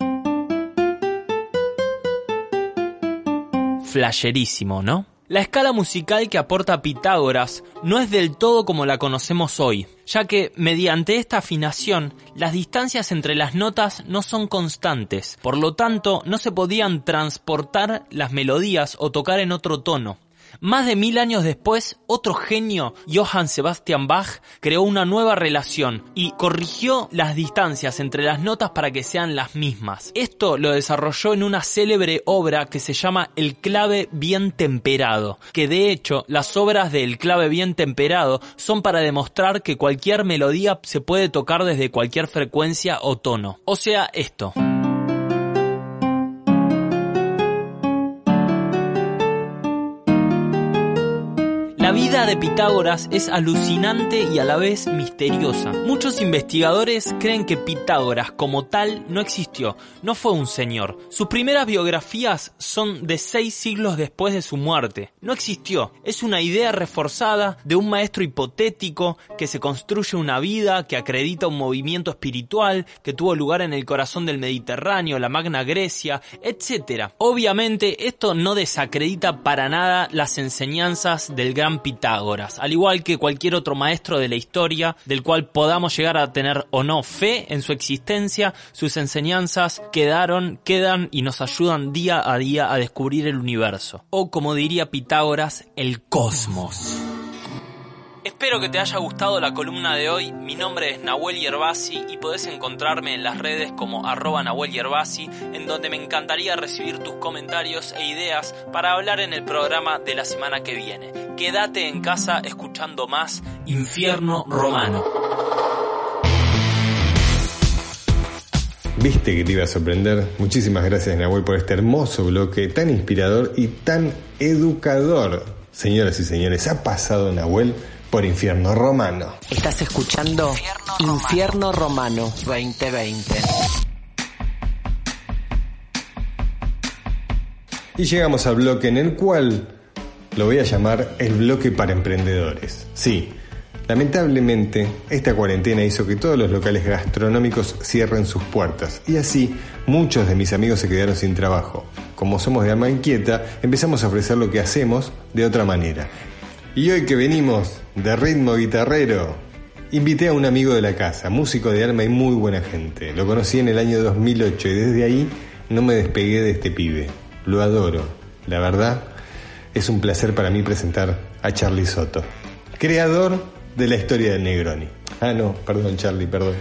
Flasherísimo, ¿no? La escala musical que aporta Pitágoras no es del todo como la conocemos hoy, ya que mediante esta afinación las distancias entre las notas no son constantes, por lo tanto no se podían transportar las melodías o tocar en otro tono. Más de mil años después, otro genio, Johann Sebastian Bach, creó una nueva relación y corrigió las distancias entre las notas para que sean las mismas. Esto lo desarrolló en una célebre obra que se llama El clave bien temperado, que de hecho las obras del clave bien temperado son para demostrar que cualquier melodía se puede tocar desde cualquier frecuencia o tono. O sea, esto. La vida de Pitágoras es alucinante y a la vez misteriosa. Muchos investigadores creen que Pitágoras como tal no existió, no fue un señor. Sus primeras biografías son de seis siglos después de su muerte. No existió, es una idea reforzada de un maestro hipotético que se construye una vida, que acredita un movimiento espiritual que tuvo lugar en el corazón del Mediterráneo, la Magna Grecia, etc. Obviamente esto no desacredita para nada las enseñanzas del gran Pitágoras, al igual que cualquier otro maestro de la historia del cual podamos llegar a tener o no fe en su existencia, sus enseñanzas quedaron, quedan y nos ayudan día a día a descubrir el universo, o como diría Pitágoras, el cosmos. Espero que te haya gustado la columna de hoy. Mi nombre es Nahuel Yerbasi y podés encontrarme en las redes como arroba Nahuel Yerbasi, en donde me encantaría recibir tus comentarios e ideas para hablar en el programa de la semana que viene. Quédate en casa escuchando más Infierno Romano. Viste que te iba a sorprender. Muchísimas gracias Nahuel por este hermoso bloque tan inspirador y tan educador. Señoras y señores, ha pasado Nahuel por Infierno Romano. Estás escuchando Infierno Romano 2020. Y llegamos al bloque en el cual lo voy a llamar el bloque para emprendedores. Sí, lamentablemente esta cuarentena hizo que todos los locales gastronómicos cierren sus puertas y así muchos de mis amigos se quedaron sin trabajo. Como somos de alma inquieta, empezamos a ofrecer lo que hacemos de otra manera. Y hoy que venimos de ritmo guitarrero, invité a un amigo de la casa, músico de alma y muy buena gente. Lo conocí en el año 2008 y desde ahí no me despegué de este pibe. Lo adoro. La verdad, es un placer para mí presentar a Charlie Soto, creador de la historia del Negroni. Ah, no, perdón Charlie, perdón.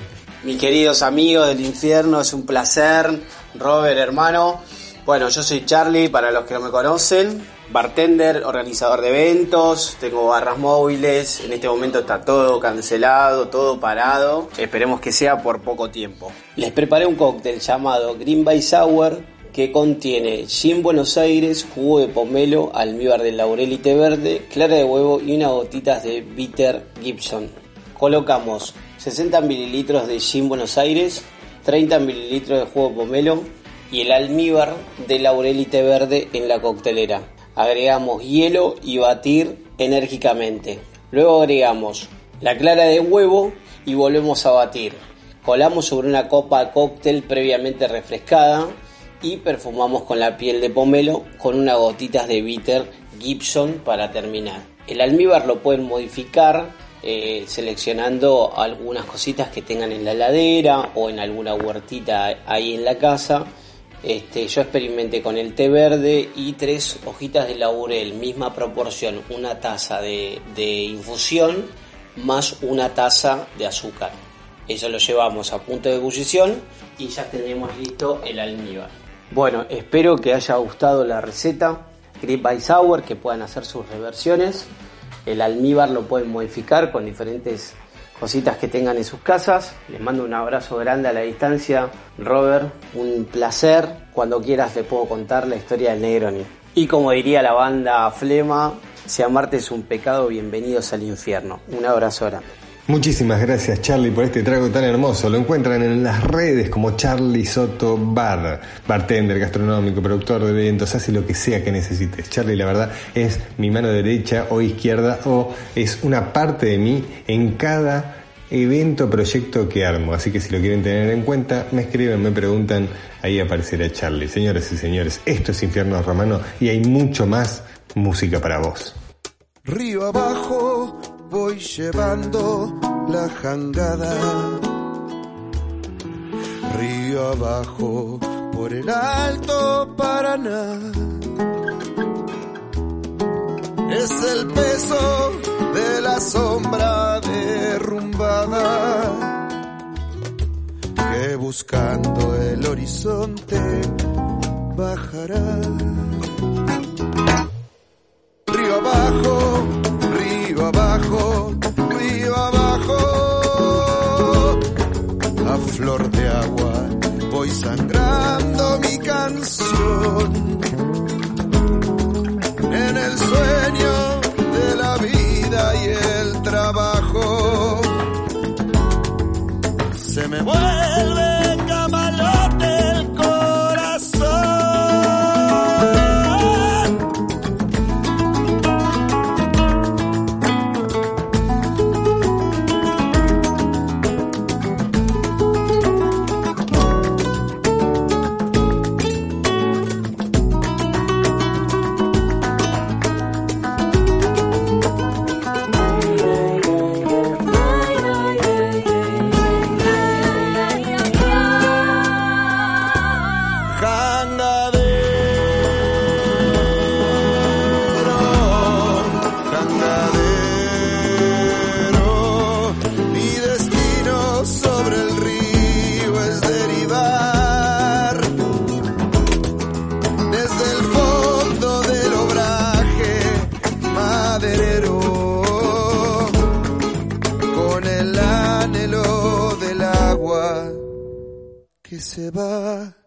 Mis queridos amigos del infierno, es un placer. Robert, hermano. Bueno, yo soy Charlie, para los que no me conocen. Bartender, organizador de eventos, tengo barras móviles. En este momento está todo cancelado, todo parado. Esperemos que sea por poco tiempo. Les preparé un cóctel llamado Green by Sour que contiene gin Buenos Aires, jugo de pomelo, almíbar de laurel y té verde, clara de huevo y unas gotitas de bitter Gibson. Colocamos 60 mililitros de gin Buenos Aires, 30 mililitros de jugo de pomelo y el almíbar de laurel y té verde en la coctelera. Agregamos hielo y batir enérgicamente. Luego agregamos la clara de huevo y volvemos a batir. Colamos sobre una copa de cóctel previamente refrescada y perfumamos con la piel de pomelo con unas gotitas de bitter Gibson para terminar. El almíbar lo pueden modificar eh, seleccionando algunas cositas que tengan en la heladera o en alguna huertita ahí en la casa. Este, yo experimenté con el té verde y tres hojitas de laurel, misma proporción, una taza de, infusión más una taza de azúcar. Eso lo llevamos a punto de ebullición y ya tenemos listo el almíbar. Bueno, espero que haya gustado la receta. Grip by Sour, que puedan hacer sus reversiones. El almíbar lo pueden modificar con diferentes cositas que tengan en sus casas. Les mando un abrazo grande a la distancia. Robert, un placer. Cuando quieras te puedo contar la historia del Negroni. Y como diría la banda Flema, si amarte es un pecado, bienvenidos al infierno. Un abrazo grande. Muchísimas gracias Charlie por este trago tan hermoso. Lo encuentran en las redes como Charlie Soto Bar, bartender, gastronómico, productor de eventos, hace lo que sea que necesites. Charlie, la verdad, es mi mano derecha o izquierda o es una parte de mí en cada evento, proyecto que armo. Así que si lo quieren tener en cuenta, me escriben, me preguntan, ahí aparecerá Charlie. Señoras y señores, esto es Infierno Romano y hay mucho más música para vos. Río abajo voy llevando la jangada. Río abajo por el alto Paraná. es el peso de la sombra derrumbada que buscando el horizonte bajará. Río abajo, sangrando mi canción en el sueño de la vida y el trabajo. Se me vuelve que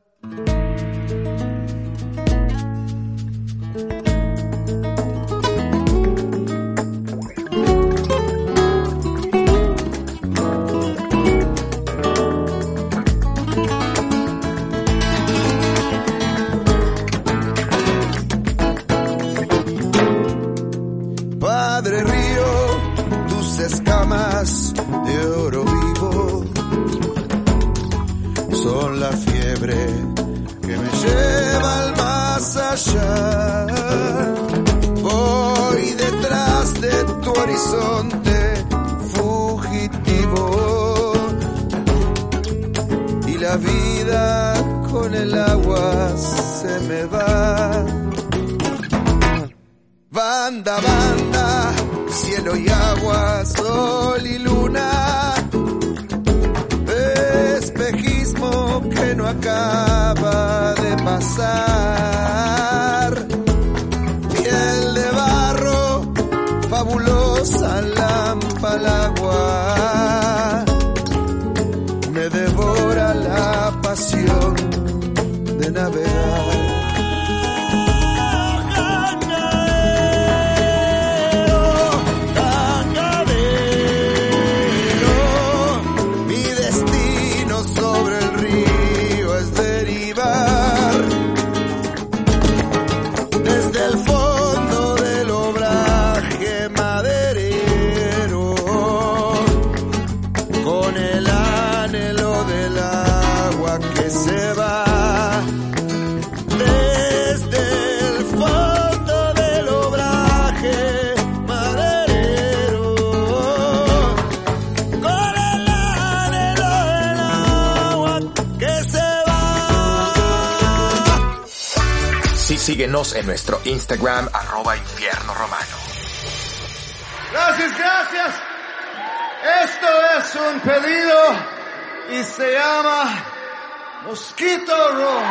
Sí, síguenos en nuestro Instagram, arroba infierno romano. Gracias, gracias. Esto es un pedido y se llama Mosquito Rojo.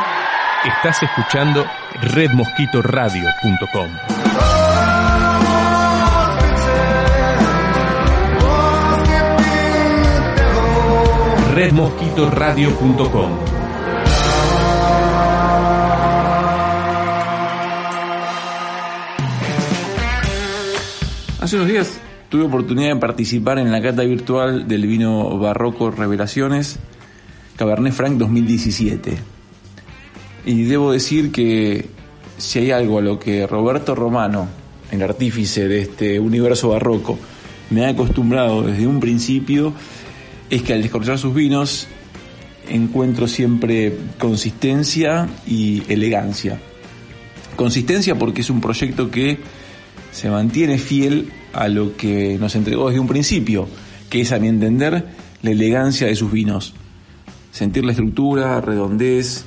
Estás escuchando redmosquitoradio.com. redmosquitoradio.com. Hace unos días tuve oportunidad de participar en la cata virtual del vino barroco Revelaciones Cabernet Franc 2017. Y debo decir que si hay algo a lo que Roberto Romano, el artífice de este universo barroco, me ha acostumbrado desde un principio, es que al descorchar sus vinos encuentro siempre consistencia y elegancia. Consistencia porque es un proyecto que se mantiene fiel a lo que nos entregó desde un principio, que es a mi entender la elegancia de sus vinos. Sentir la estructura, redondez,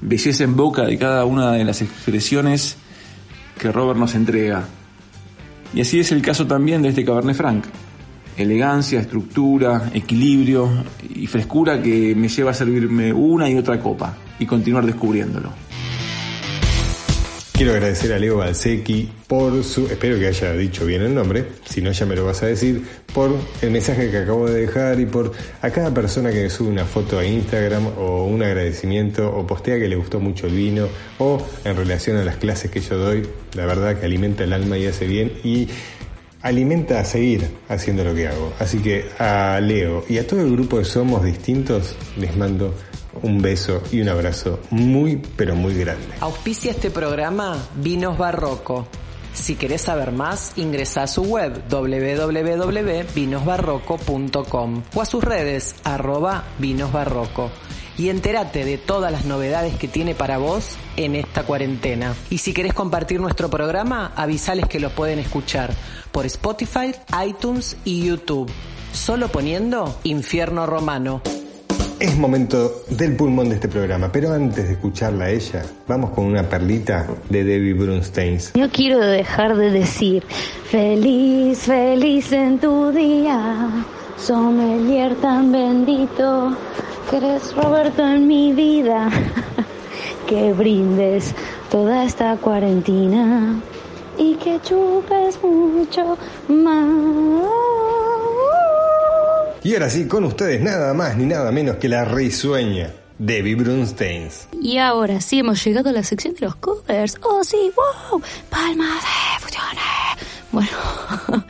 belleza en boca de cada una de las expresiones que Robert nos entrega. Y así es el caso también de este Cabernet Franc. Elegancia, estructura, equilibrio y frescura que me lleva a servirme una y otra copa y continuar descubriéndolo. Quiero agradecer a Leo Balsecchi por su, espero que haya dicho bien el nombre, si no ya me lo vas a decir, por el mensaje que acabo de dejar y por a cada persona que sube una foto a Instagram o un agradecimiento o postea que le gustó mucho el vino o en relación a las clases que yo doy, la verdad que alimenta el alma y hace bien y alimenta a seguir haciendo lo que hago. Así que a Leo y a todo el grupo de Somos Distintos les mando un beso y un abrazo muy, pero muy grande. Auspicia este programa Vinos Barroco. Si querés saber más, ingresa a su web www.vinosbarroco.com o a sus redes arroba vinosbarroco y entérate de todas las novedades que tiene para vos en esta cuarentena. Y si querés compartir nuestro programa, avisales que lo pueden escuchar por Spotify, iTunes y YouTube. Solo poniendo Infierno Romano. Es momento del pulmón de este programa, pero antes de escucharla a ella, vamos con una perlita de Debbie Brunsteins. No quiero dejar de decir feliz, feliz en tu día, sommelier tan bendito, que eres Roberto en mi vida, que brindes toda esta cuarentena y que chupes mucho más. Y ahora sí, con ustedes nada más ni nada menos que la risueña Debbie Brunsteins. Y ahora sí hemos llegado a la sección de los covers. Oh sí, wow, palmas de fusiones. Bueno,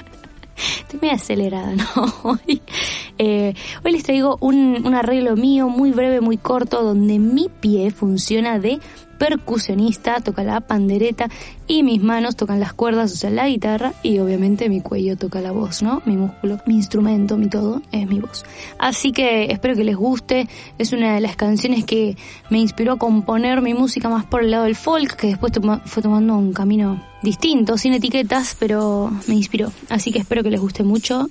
estoy muy acelerada, ¿no? Eh, hoy les traigo un, un arreglo mío muy breve, muy corto, donde mi pie funciona de percusionista, toca la pandereta y mis manos tocan las cuerdas, o sea, la guitarra y obviamente mi cuello toca la voz, ¿no? Mi músculo, mi instrumento, mi todo es mi voz. Así que espero que les guste, es una de las canciones que me inspiró a componer mi música más por el lado del folk, que después fue tomando un camino distinto, sin etiquetas, pero me inspiró. Así que espero que les guste mucho.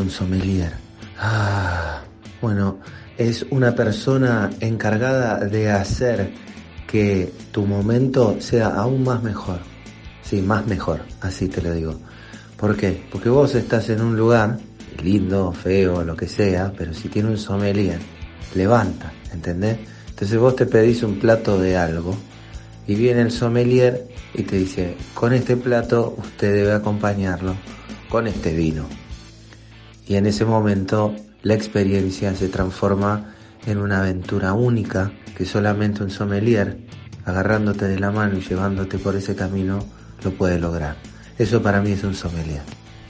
Un sommelier? Ah, bueno, es una persona encargada de hacer que tu momento sea aún más mejor. Sí, más mejor, así te lo digo. ¿Por qué? Porque vos estás en un lugar, lindo, feo, lo que sea, pero si tiene un sommelier, levanta, ¿entendés? Entonces vos te pedís un plato de algo y viene el sommelier y te dice, con este plato usted debe acompañarlo con este vino. Y en ese momento la experiencia se transforma en una aventura única que solamente un sommelier, agarrándote de la mano y llevándote por ese camino, lo puede lograr. Eso para mí es un sommelier.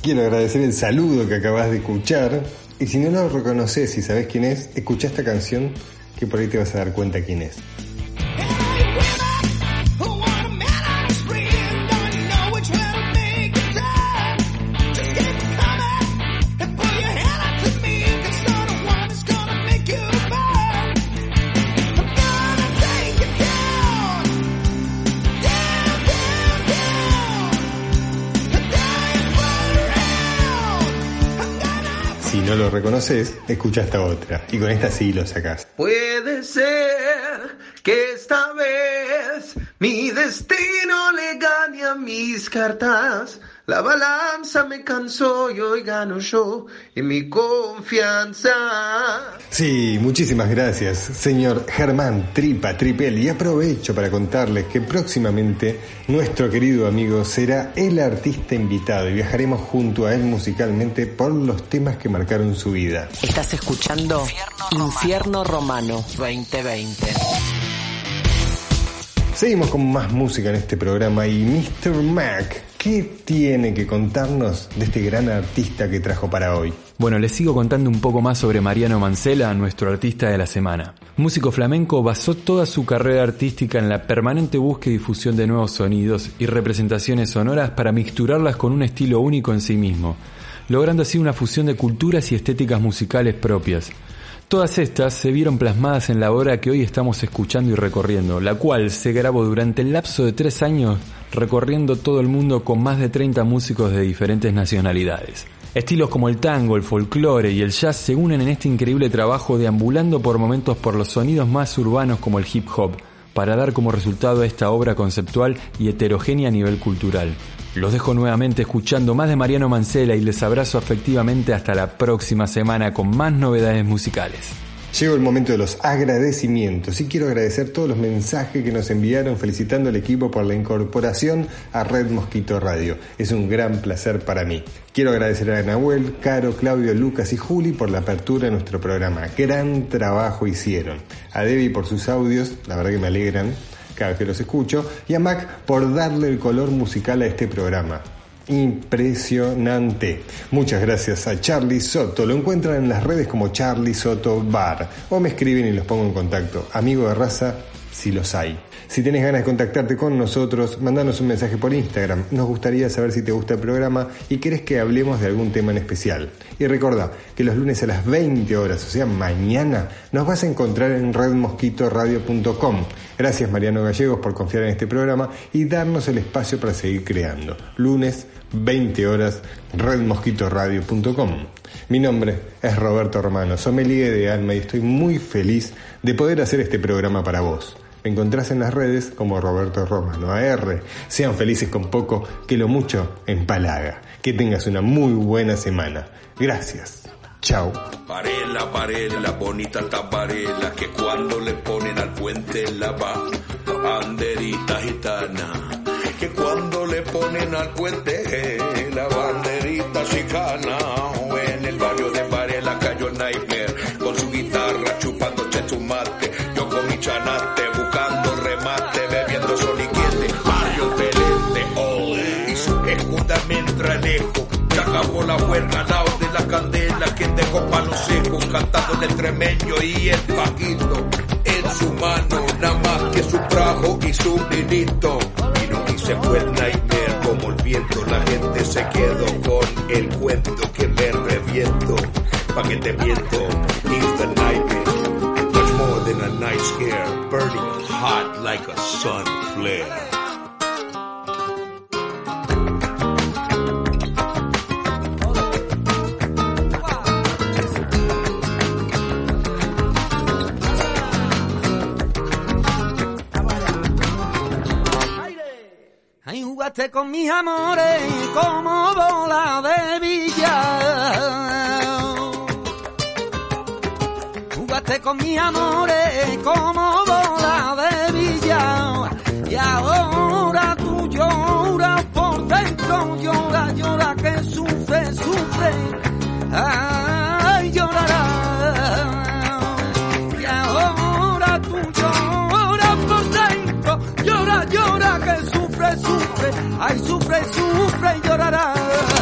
Quiero agradecer el saludo que acabas de escuchar. Y si no lo reconoces y sabes quién es, escucha esta canción que por ahí te vas a dar cuenta quién es. Reconoces, escucha esta otra. Y con esta sí lo sacás. Puede ser que esta vez mi destino le gane a mis cartas. La balanza me cansó y hoy gano yo en mi confianza. Sí, muchísimas gracias, señor Germán Tripa Tripel. Y aprovecho para contarles que próximamente nuestro querido amigo será el artista invitado y viajaremos junto a él musicalmente por los temas que marcaron su vida. Estás escuchando Infierno Romano 2020. Seguimos con más música en este programa y Mr. Mac, ¿qué tiene que contarnos de este gran artista que trajo para hoy? Bueno, les sigo contando un poco más sobre Mariano Mancela, nuestro artista de la semana. Músico flamenco basó toda su carrera artística en la permanente búsqueda y difusión de nuevos sonidos y representaciones sonoras para mixturarlas con un estilo único en sí mismo, logrando así una fusión de culturas y estéticas musicales propias. Todas estas se vieron plasmadas en la obra que hoy estamos escuchando y recorriendo, la cual se grabó durante el lapso de tres años recorriendo todo el mundo con más de 30 músicos de diferentes nacionalidades. Estilos como el tango, el folclore y el jazz se unen en este increíble trabajo deambulando por momentos por los sonidos más urbanos como el hip hop, para dar como resultado esta obra conceptual y heterogénea a nivel cultural. Los dejo nuevamente escuchando más de Mariano Mancela y les abrazo afectivamente hasta la próxima semana con más novedades musicales. Llegó el momento de los agradecimientos y quiero agradecer todos los mensajes que nos enviaron felicitando al equipo por la incorporación a Red Mosquito Radio. Es un gran placer para mí. Quiero agradecer a Nahuel, Caro, Claudio, Lucas y Juli por la apertura de nuestro programa. Gran trabajo hicieron. A Debbie por sus audios, la verdad que me alegran cada vez que los escucho, y a Mac por darle el color musical a este programa. Impresionante. Muchas gracias a Charlie Soto. Lo encuentran en las redes como Charlie Soto Bar. O me escriben y los pongo en contacto. Amigo de raza, si los hay. Si tienes ganas de contactarte con nosotros, mandanos un mensaje por Instagram. Nos gustaría saber si te gusta el programa y querés que hablemos de algún tema en especial. Y recordá que los lunes a las 20 horas, o sea, mañana, nos vas a encontrar en redmosquitoradio.com. Gracias Mariano Gallegos por confiar en este programa y darnos el espacio para seguir creando. Lunes, 20 horas, redmosquitoradio.com. Mi nombre es Roberto Romano, sommelier de alma y estoy muy feliz de poder hacer este programa para vos. Encontrás en las redes como Roberto Romano AR. Sean felices con poco, que lo mucho empalaga. Que tengas una muy buena semana. Gracias. Chao. Varela, varela, bonita taparela, que cuando le ponen al puente la banderita gitana. Que cuando le ponen al puente la banderita chicana. Lejos, ya acabó la huelga, lado de la candela que tengo palo seco, cantando el extremeño y el paquito. En su mano, nada más que su trajo y su vinito. Y se fue el nightmare como el viento, la gente se quedó con el cuento que me reviento. Pa' que te miento, it's the nightmare. Much more than a night scare, burning hot like a sun flare. Jugaste con mis amores como bola de billar. Jugaste con mis amores como bola de billar. Y ahora tú lloras por dentro, llora, llora que sufre, sufre. Ay, sufre. Ay, sufre, sufre y llorará.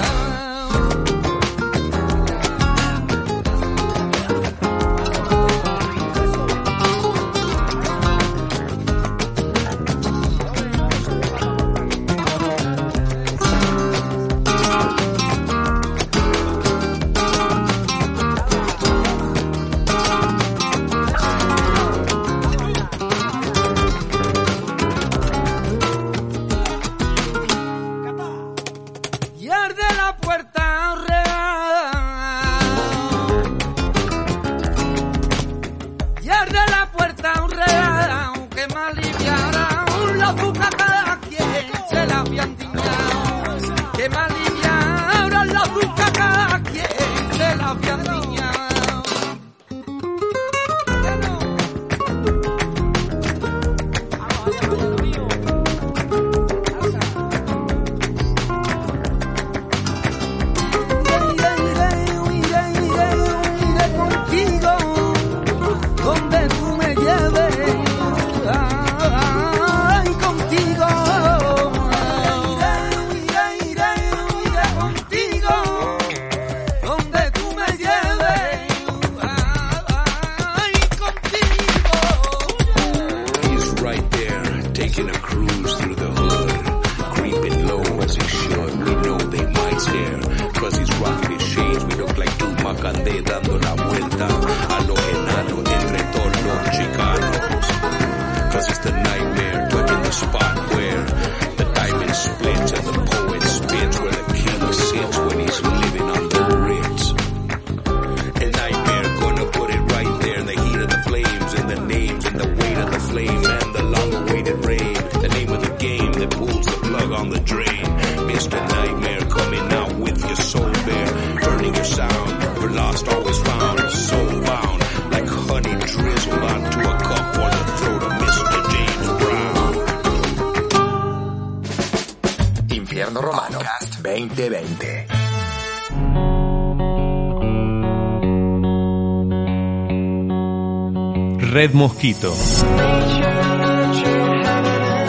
Red Mosquito.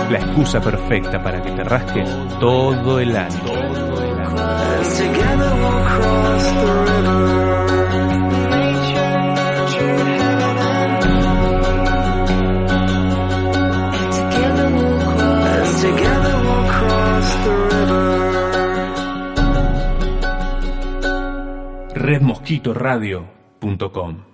La excusa perfecta para que te rasques todo el año. redmosquitoradio.com